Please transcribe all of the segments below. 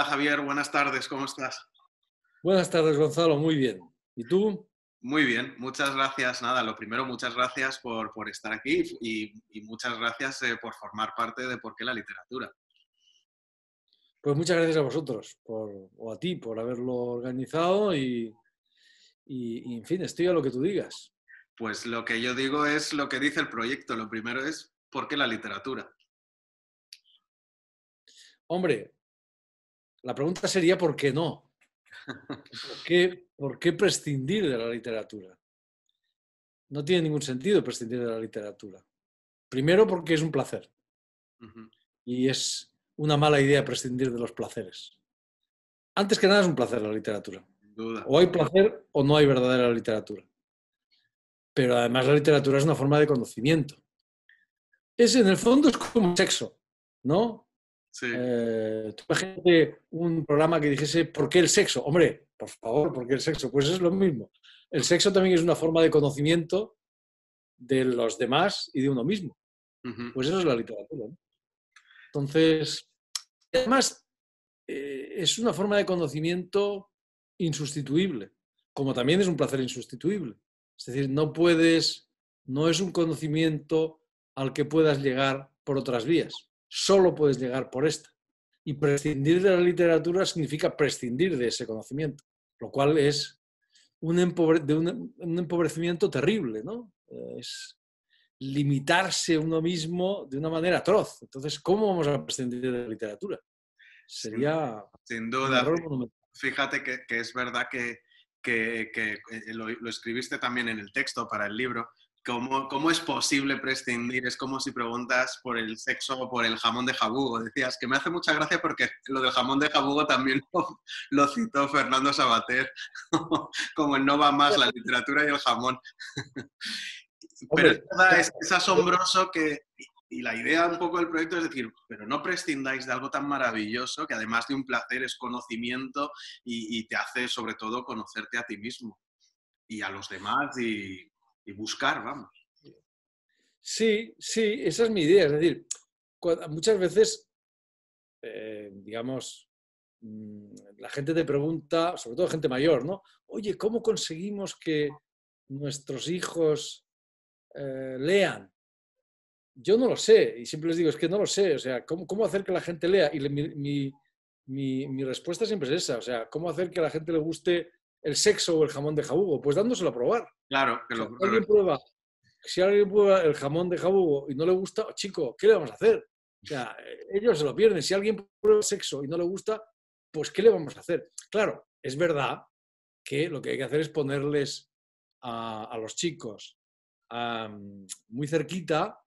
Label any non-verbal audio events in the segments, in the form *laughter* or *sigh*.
Hola Javier, buenas tardes, ¿cómo estás? Buenas tardes, Gonzalo, muy bien. ¿Y tú? Muy bien, muchas gracias. Nada, lo primero, muchas gracias por, estar aquí y, muchas gracias eh, por formar parte de Por qué la literatura. Pues muchas gracias a vosotros o a ti por haberlo organizado y, y, en fin, estoy a lo que tú digas. Pues lo que yo digo es lo que dice el proyecto. Lo primero es ¿por qué la literatura? Hombre, la pregunta sería ¿por qué no? ¿Por qué, ¿Por qué prescindir de la literatura? No tiene ningún sentido prescindir de la literatura. Primero porque es un placer. Y es una mala idea prescindir de los placeres. Antes que nada es un placer la literatura. O hay placer o no hay verdadera literatura. Pero además la literatura es una forma de conocimiento. Es en el fondo es como sexo, ¿no? Sí. Eh, imagínate un programa que dijese ¿por qué el sexo? Hombre, por favor, ¿por qué el sexo? Pues es lo mismo. El sexo también es una forma de conocimiento de los demás y de uno mismo. Pues eso es la literatura. Entonces, además, eh, es una forma de conocimiento insustituible, como también es un placer insustituible. Es decir, no puedes, no es un conocimiento al que puedas llegar por otras vías solo puedes llegar por esta. Y prescindir de la literatura significa prescindir de ese conocimiento, lo cual es un, empobrecimiento terrible, ¿no? Es limitarse uno mismo de una manera atroz. Entonces, ¿cómo vamos a prescindir de la literatura? Sería... Sin, duda. Fíjate que, es verdad que, eh, lo, escribiste también en el texto para el libro, ¿Cómo, ¿Cómo, es posible prescindir? Es como si preguntas por el sexo o por el jamón de jabugo. Decías que me hace mucha gracia porque lo del jamón de jabugo también *laughs* lo, citó Fernando Sabater, *laughs* como en No va más la literatura y el jamón. *laughs* Pero es verdad, es, asombroso que, y la idea un poco del proyecto es decir, pero no prescindáis de algo tan maravilloso que además de un placer es conocimiento y, y te hace sobre todo conocerte a ti mismo y a los demás y y buscar, vamos. Sí, sí, esa es mi idea. Es decir, muchas veces, eh, digamos, mm, la gente te pregunta, sobre todo gente mayor, ¿no? Oye, ¿cómo conseguimos que nuestros hijos eh, lean? Yo no lo sé, y siempre les digo, es que no lo sé, o sea, ¿cómo, hacer que la gente lea? Y mi, mi, respuesta siempre es esa, o sea, ¿cómo hacer que a la gente le guste el sexo o el jamón de jabugo? Pues dándoselo a probar. Claro, que lo alguien prueba, si alguien prueba el jamón de jabugo y no le gusta, chico, ¿qué le vamos a hacer? O sea, ellos se lo pierden. Si alguien prueba el sexo y no le gusta, pues ¿qué le vamos a hacer? Claro, es verdad que lo que hay que hacer es ponerles a, los chicos muy cerquita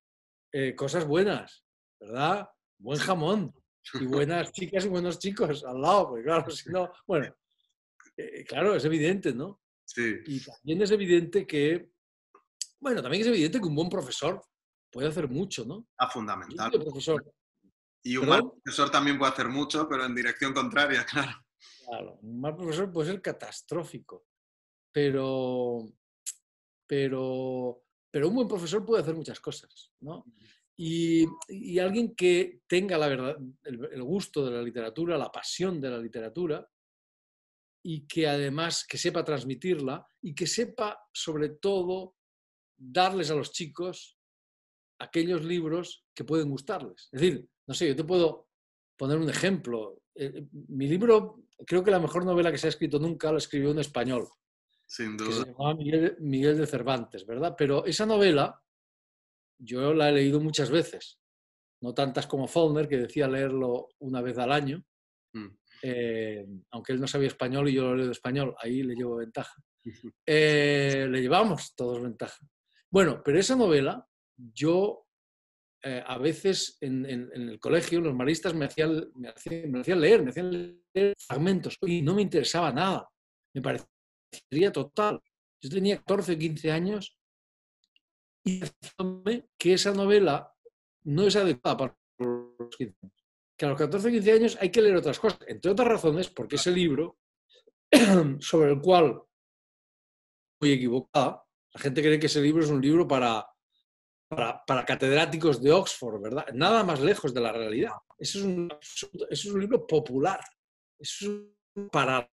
eh, cosas buenas, ¿verdad? Buen jamón y *laughs* buenas chicas y buenos chicos al lado, porque claro, si no, bueno, eh, claro, es evidente, ¿no? Sí. Y también es evidente que, bueno, también es evidente que un buen profesor puede hacer mucho, ¿no? Ah, fundamental. profesor. Y un mal profesor también puede hacer mucho, pero en dirección contraria, *laughs* claro. Claro, un mal profesor puede ser catastrófico, pero, pero, pero un buen profesor puede hacer muchas cosas, ¿no? Y, y alguien que tenga la verdad, el, gusto de la literatura, la pasión de la literatura, y que además que sepa transmitirla y que sepa sobre todo darles a los chicos aquellos libros que pueden gustarles. Es decir, no sé, yo te puedo poner un ejemplo. Eh, eh, mi libro, creo que la mejor novela que se ha escrito nunca la escribió un español. Sin duda. Que se llamaba Miguel, de Cervantes, ¿verdad? Pero esa novela yo la he leído muchas veces. No tantas como Faulkner, que decía leerlo una vez al año. Mm. Eh, aunque él no sabía español y yo lo leo de español, ahí le llevo ventaja. Eh, le llevamos todos ventaja. Bueno, pero esa novela, yo eh, a veces en, el colegio, los maristas me hacían, me, hacían, leer, me hacían leer fragmentos y no me interesaba nada. Me parecería total. Yo tenía 14 o 15 años y que esa novela no es adecuada para los 15 años que a los 14 o 15 años hay que leer otras cosas, entre otras razones porque ese libro, *clears throat* sobre el cual muy equivocada, la gente cree que ese libro es un libro para, para, catedráticos de Oxford, ¿verdad? Nada más lejos de la realidad. Ese es un, es un libro popular, Eso es, para,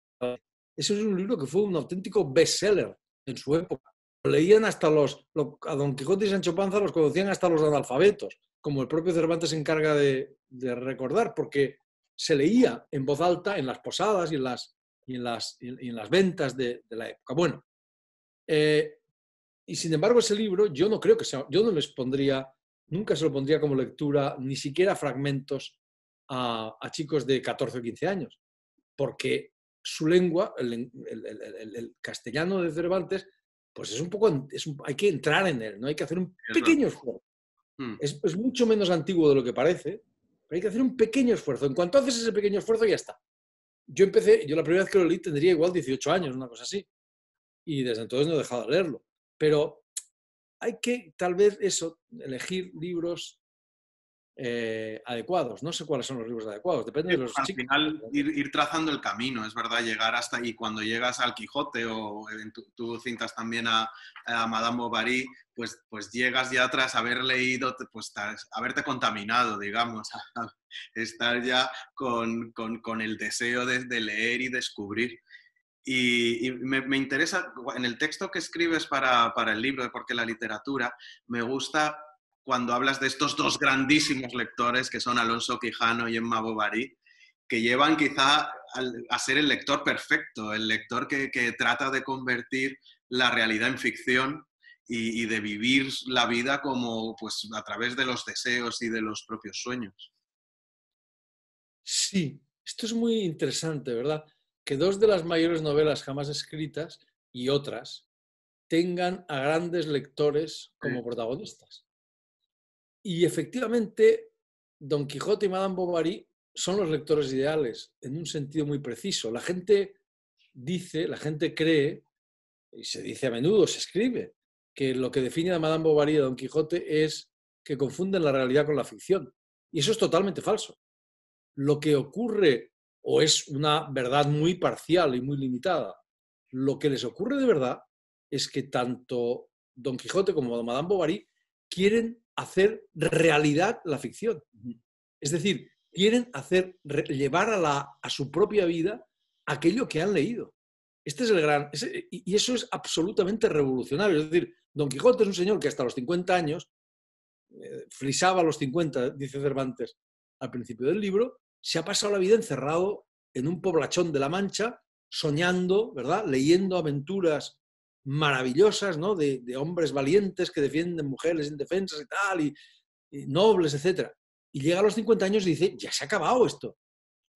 eso es un libro que fue un auténtico bestseller en su época. Lo leían hasta los, a Don Quijote y Sancho Panza los conocían hasta los analfabetos, como el propio Cervantes se encarga de, recordar, porque se leía en voz alta en las posadas y en las, y en las, en las ventas de, la época. Bueno, eh, y sin embargo ese libro yo no creo que sea, yo no les pondría, nunca se lo pondría como lectura, ni siquiera fragmentos a, chicos de 14 o 15 años, porque su lengua, el, castellano de Cervantes, pues es un poco, hay que entrar en él, ¿no? Hay que hacer un pequeño esfuerzo. Hmm. Es, es, mucho menos antiguo de lo que parece, pero hay que hacer un pequeño esfuerzo. En cuanto haces ese pequeño esfuerzo, ya está. Yo empecé, yo la primera vez que lo leí tendría igual 18 años, una cosa así. Y desde entonces no he dejado de leerlo. Pero hay que, tal vez, eso, elegir libros eh, adecuados. No sé cuáles son los libros adecuados, depende de los Al final, ir, trazando el camino, es verdad, llegar hasta ahí. Cuando llegas al Quijote o en tu, cintas también a, Madame Bovary, pues, pues llegas ya tras haber leído, pues haberte contaminado, digamos, estar ya con, el deseo de, leer y descubrir. Y, me, interesa, en el texto que escribes para, para el libro de Por qué la literatura, me gusta cuando hablas de estos dos grandísimos lectores que son Alonso Quijano y Emma Bovary, que llevan quizá a ser el lector perfecto, el lector que, trata de convertir la realidad en ficción y, de vivir la vida como pues a través de los deseos y de los propios sueños. Sí, esto es muy interesante, ¿verdad? Que dos de las mayores novelas jamás escritas y otras tengan a grandes lectores como protagonistas. Y efectivamente, Don Quijote y Madame Bovary son los lectores ideales en un sentido muy preciso. La gente dice, la gente cree, y se dice a menudo, se escribe, que lo que define a Madame Bovary y a Don Quijote es que confunden la realidad con la ficción. Y eso es totalmente falso. Lo que ocurre, o es una verdad muy parcial y muy limitada, lo que les ocurre de verdad es que tanto Don Quijote como Madame Bovary quieren hacer realidad la ficción. Es decir, quieren hacer, llevar a, la, a su propia vida aquello que han leído. Este es el gran. y eso es absolutamente revolucionario. Es decir, Don Quijote es un señor que hasta los 50 años, eh, frisaba a los 50, dice Cervantes al principio del libro, se ha pasado la vida encerrado en un poblachón de la Mancha, soñando, ¿verdad? Leyendo aventuras maravillosas, ¿no? De, hombres valientes que defienden mujeres indefensas y tal, y, nobles, etc. Y llega a los 50 años y dice, ya se ha acabado esto.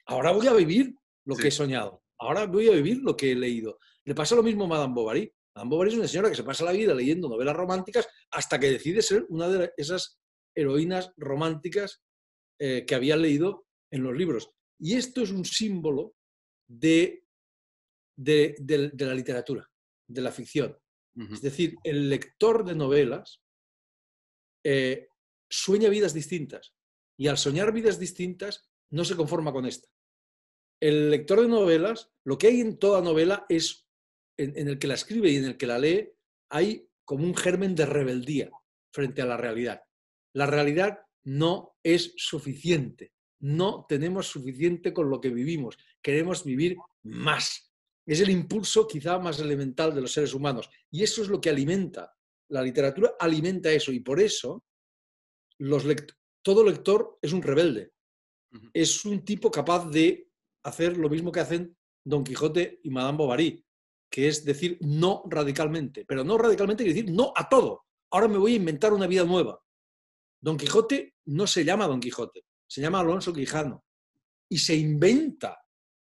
Ahora voy a vivir lo que he soñado. Ahora voy a vivir lo que he leído. Le pasa lo mismo a Madame Bovary. Madame Bovary es una señora que se pasa la vida leyendo novelas románticas hasta que decide ser una de esas heroínas románticas eh, que había leído en los libros. Y esto es un símbolo de, de la literatura de la ficción. Es decir, el lector de novelas eh, sueña vidas distintas y al soñar vidas distintas no se conforma con esta. El lector de novelas, lo que hay en toda novela es, en, el que la escribe y en el que la lee, hay como un germen de rebeldía frente a la realidad. La realidad no es suficiente, no tenemos suficiente con lo que vivimos, queremos vivir más. Es el impulso quizá más elemental de los seres humanos. Y eso es lo que alimenta. La literatura alimenta eso. Y por eso los todo lector es un rebelde. Es un tipo capaz de hacer lo mismo que hacen Don Quijote y Madame Bovary, que es decir no radicalmente. Pero no radicalmente quiere decir no a todo. Ahora me voy a inventar una vida nueva. Don Quijote no se llama Don Quijote, se llama Alonso Quijano. Y se inventa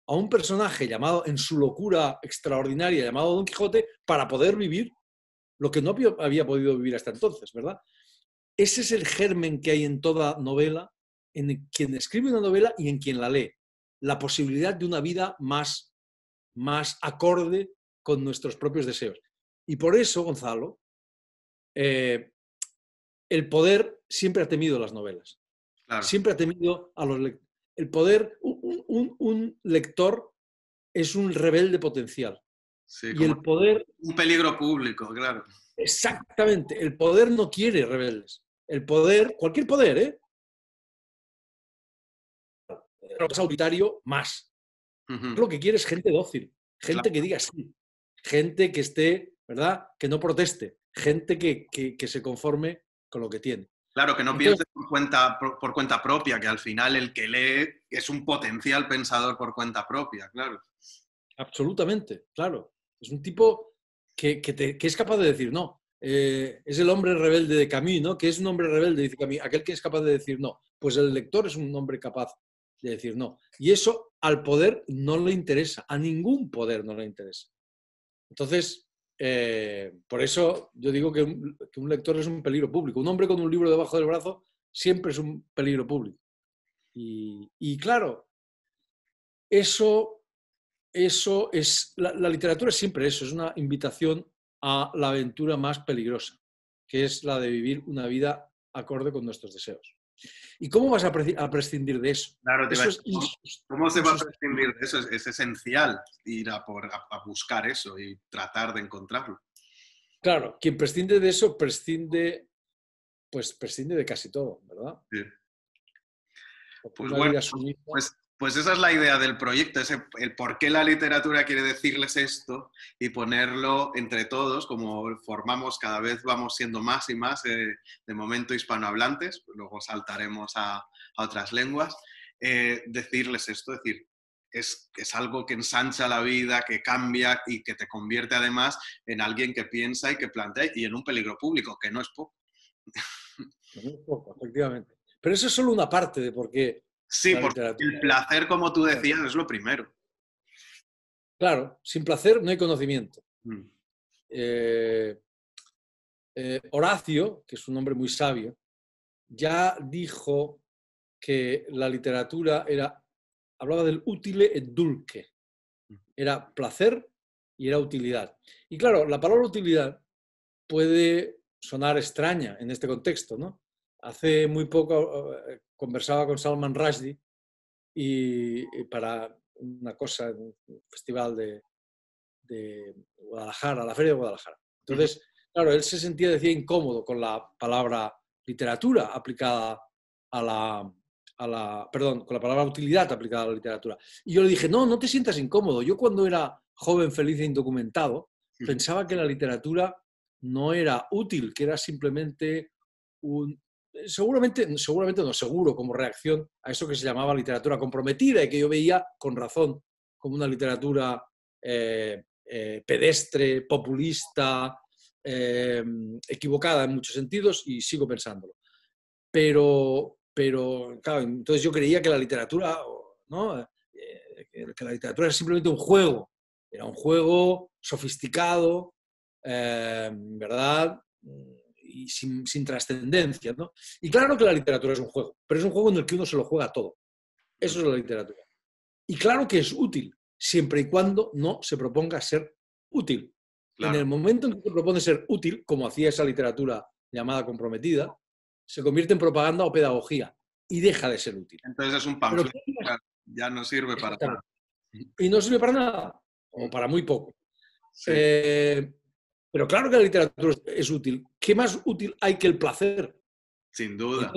a un personaje llamado, en su locura extraordinaria, llamado Don Quijote, para poder vivir lo que no había podido vivir hasta entonces, ¿verdad? Ese es el germen que hay en toda novela, en quien escribe una novela y en quien la lee. La posibilidad de una vida más, más acorde con nuestros propios deseos. Y por eso, Gonzalo, eh, el poder siempre ha temido las novelas. Siempre ha temido a los lectores el poder, un, lector es un rebelde potencial. y el poder... Un peligro público, claro. Exactamente, el poder no quiere rebeldes. El poder, cualquier poder, ¿eh? Es autoritario más. Lo que quiere es gente dócil, gente que diga sí, gente que esté, ¿verdad? Que no proteste, gente que, que, se conforme con lo que tiene. Claro, que no piense por cuenta, por, cuenta propia, que al final el que lee es un potencial pensador por cuenta propia, claro. Absolutamente, claro. Es un tipo que, que, es capaz de decir no. Eh, es el hombre rebelde de Camus, ¿no? Que es un hombre rebelde, dice Camus, aquel que es capaz de decir no. Pues el lector es un hombre capaz de decir no. Y eso al poder no le interesa, a ningún poder no le interesa. Entonces, eh, por eso yo digo que un, lector es un peligro público. Un hombre con un libro debajo del brazo siempre es un peligro público. Y, claro, eso, eso es, la, la, literatura es siempre eso, es una invitación a la aventura más peligrosa, que es la de vivir una vida acorde con nuestros deseos. ¿Y cómo vas a, prescindir de eso? Claro, ¿cómo se va a prescindir de eso? Es, esencial ir a, por, a, buscar eso y tratar de encontrarlo. Claro, quien prescinde de eso prescinde, pues prescinde de casi todo, ¿verdad? Sí. Pues bueno, pues pues esa es la idea del proyecto, el por qué la literatura quiere decirles esto y ponerlo entre todos, como formamos cada vez vamos siendo más y más eh, de momento hispanohablantes, luego saltaremos a, otras lenguas, eh, decirles esto, es decir, es, es, algo que ensancha la vida, que cambia y que te convierte además en alguien que piensa y que plantea y en un peligro público, que no es poco. *laughs* No es poco, efectivamente. Pero eso es solo una parte de por qué Sí, porque el placer, como tú decías, es lo primero. Claro, sin placer no hay conocimiento. Mm. Eh, eh, Horacio, que es un hombre muy sabio, ya dijo que la literatura era, hablaba del utile et dulce, mm. era placer y era utilidad. Y claro, la palabra utilidad puede sonar extraña en este contexto, ¿no? Hace muy poco eh, conversaba con Salman Rushdie y, para una cosa, un festival de, Guadalajara, la Feria de Guadalajara. Entonces, claro, él se sentía, decía, incómodo con la palabra literatura aplicada a la, a la, perdón, con la palabra utilidad aplicada a la literatura. Y yo le dije, no, no te sientas incómodo. Yo cuando era joven, feliz e indocumentado, pensaba que la literatura no era útil, que era simplemente un, seguramente, seguramente no, seguro, como reacción a eso que se llamaba literatura comprometida y que yo veía con razón como una literatura eh, eh, pedestre, populista, eh, equivocada en muchos sentidos y sigo pensándolo. Pero, pero claro, entonces yo creía que la literatura, ¿no? que la literatura era simplemente un juego, era un juego sofisticado, ¿verdad? Y sin, trascendencia. ¿no? Y claro que la literatura es un juego, pero es un juego en el que uno se lo juega todo. Eso es la literatura. Y claro que es útil, siempre y cuando no se proponga ser útil. En el momento en que se propone ser útil, como hacía esa literatura llamada comprometida, se convierte en propaganda o pedagogía y deja de ser útil. Entonces es un panfleto, ya no sirve para nada. Y no sirve para nada, o para muy poco. Eh, pero claro que la literatura es útil. ¿Qué más útil hay que el placer? Sin duda.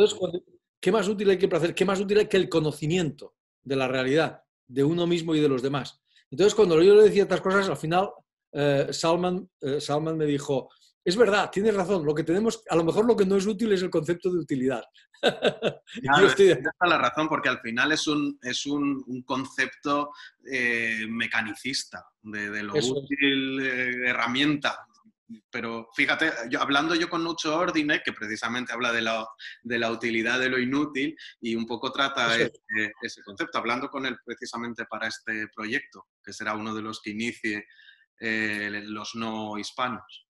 ¿qué más útil hay que el placer? ¿Qué más útil hay que el conocimiento de la realidad, de uno mismo y de los demás? Entonces, cuando yo le decía estas cosas, al final eh, Salman, eh, Salman me dijo, es verdad, tienes razón, lo que tenemos, a lo mejor lo que no es útil es el concepto de utilidad. *laughs* Claro, estoy... la razón, porque al final es un, es un, concepto eh, mecanicista, de, lo útil, herramienta, pero fíjate, yo, hablando yo con Nucho Ordine, que precisamente habla de la, de la utilidad de lo inútil y un poco trata ese, concepto, hablando con él precisamente para este proyecto, que será uno de los que inicie eh, los no hispanos.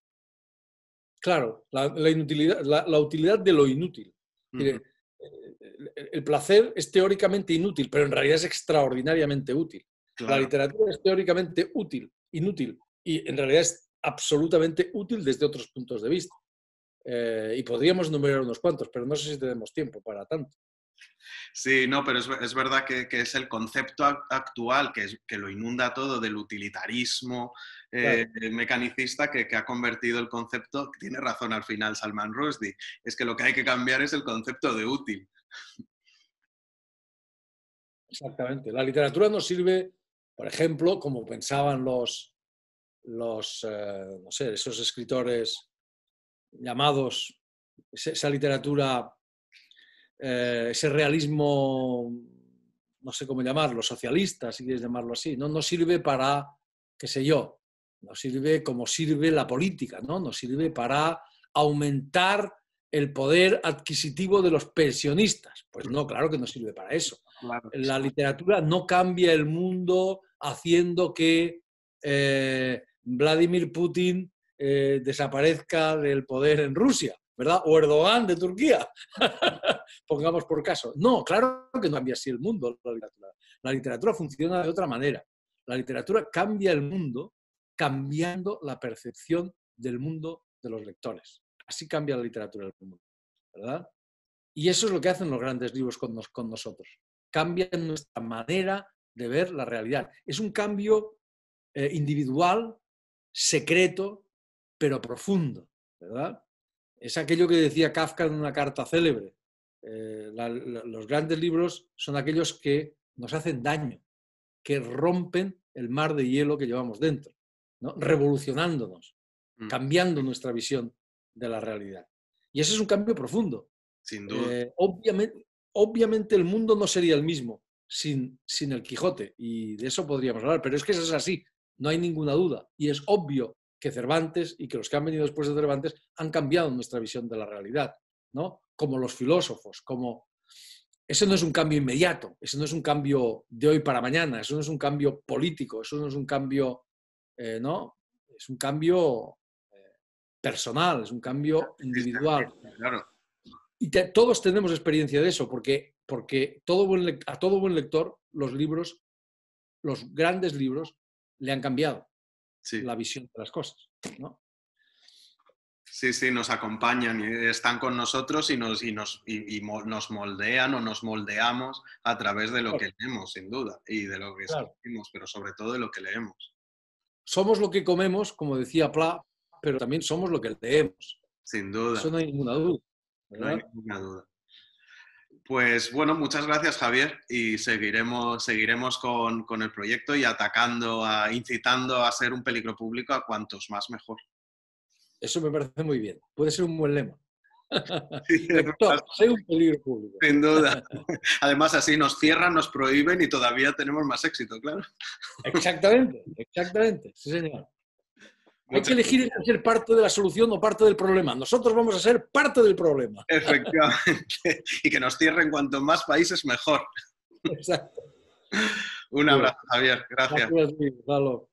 Claro, la, inutilidad, la, utilidad de lo inútil. el, placer es teóricamente inútil, pero en realidad es extraordinariamente útil. La literatura es teóricamente útil, inútil, y en realidad es absolutamente útil desde otros puntos de vista. Eh, y podríamos enumerar unos cuantos, pero no sé si tenemos tiempo para tanto. Sí, no, pero es, verdad que, es el concepto actual que, es, que lo inunda todo del utilitarismo eh, mecanicista que, ha convertido el concepto, tiene razón al final Salman Rushdie, es que lo que hay que cambiar es el concepto de útil. Exactamente. La literatura nos sirve Por ejemplo, como pensaban los, los eh, no sé, esos escritores llamados, esa literatura, eh, ese realismo, no sé cómo llamarlo, socialista, si quieres llamarlo así, no, no sirve para, qué sé yo, no sirve como sirve la política, ¿no? Nos sirve para aumentar el poder adquisitivo de los pensionistas. Pues no, claro que no sirve para eso. La literatura no cambia el mundo haciendo que eh, Vladimir Putin eh, desaparezca del poder en Rusia, ¿verdad? O Erdogan de Turquía, *laughs* pongamos por caso. No, claro que no cambia así el mundo la literatura. La literatura funciona de otra manera. La literatura cambia el mundo cambiando la percepción del mundo de los lectores. Así cambia la literatura del mundo, ¿verdad? Y eso es lo que hacen los grandes libros con, nosotros. Cambian nuestra manera de ver la realidad. Es un cambio eh, individual, secreto, pero profundo, ¿verdad? Es aquello que decía Kafka en una carta célebre. Eh, los grandes libros son aquellos que nos hacen daño, que rompen el mar de hielo que llevamos dentro, ¿no? revolucionándonos, mm. cambiando nuestra visión de la realidad. Y ese es un cambio profundo. Sin duda. Eh, obviamente, obviamente el mundo no sería el mismo sin, sin el Quijote, y de eso podríamos hablar, pero es que eso es así, no hay ninguna duda. Y es obvio que Cervantes y que los que han venido después de Cervantes han cambiado nuestra visión de la realidad, ¿no? Como los filósofos, como... Eso no es un cambio inmediato, eso no es un cambio de hoy para mañana, eso no es un cambio político, eso no es un cambio, eh, ¿no? Es un cambio personal, es un cambio individual. Y todos tenemos experiencia de eso, porque, porque todo a todo buen lector los libros, los grandes libros, le han cambiado la visión de las cosas. ¿no? Sí, sí, nos acompañan y están con nosotros y nos, y nos, y, nos moldean o nos moldeamos a través de lo que leemos, sin duda, y de lo que escribimos, pero sobre todo de lo que leemos. Somos lo que comemos, como decía Pla, pero también somos lo que leemos. Sin duda. Eso no hay ninguna duda. No hay ninguna duda. Pues bueno, muchas gracias Javier y seguiremos, seguiremos con, con, el proyecto y atacando, a, incitando a ser un peligro público a cuantos más mejor. Eso me parece muy bien. Puede ser un buen lema. *laughs* un peligro público. Sin duda. *laughs* Además, así nos cierran, nos prohíben y todavía tenemos más éxito, claro. Exactamente, exactamente. Sí, señor. Hay que elegir entre ser parte de la solución o parte del problema. Nosotros vamos a ser parte del problema. Efectivamente. y que nos cierren cuanto más países, mejor. Exacto. Un abrazo, Javier. Gracias. Gracias,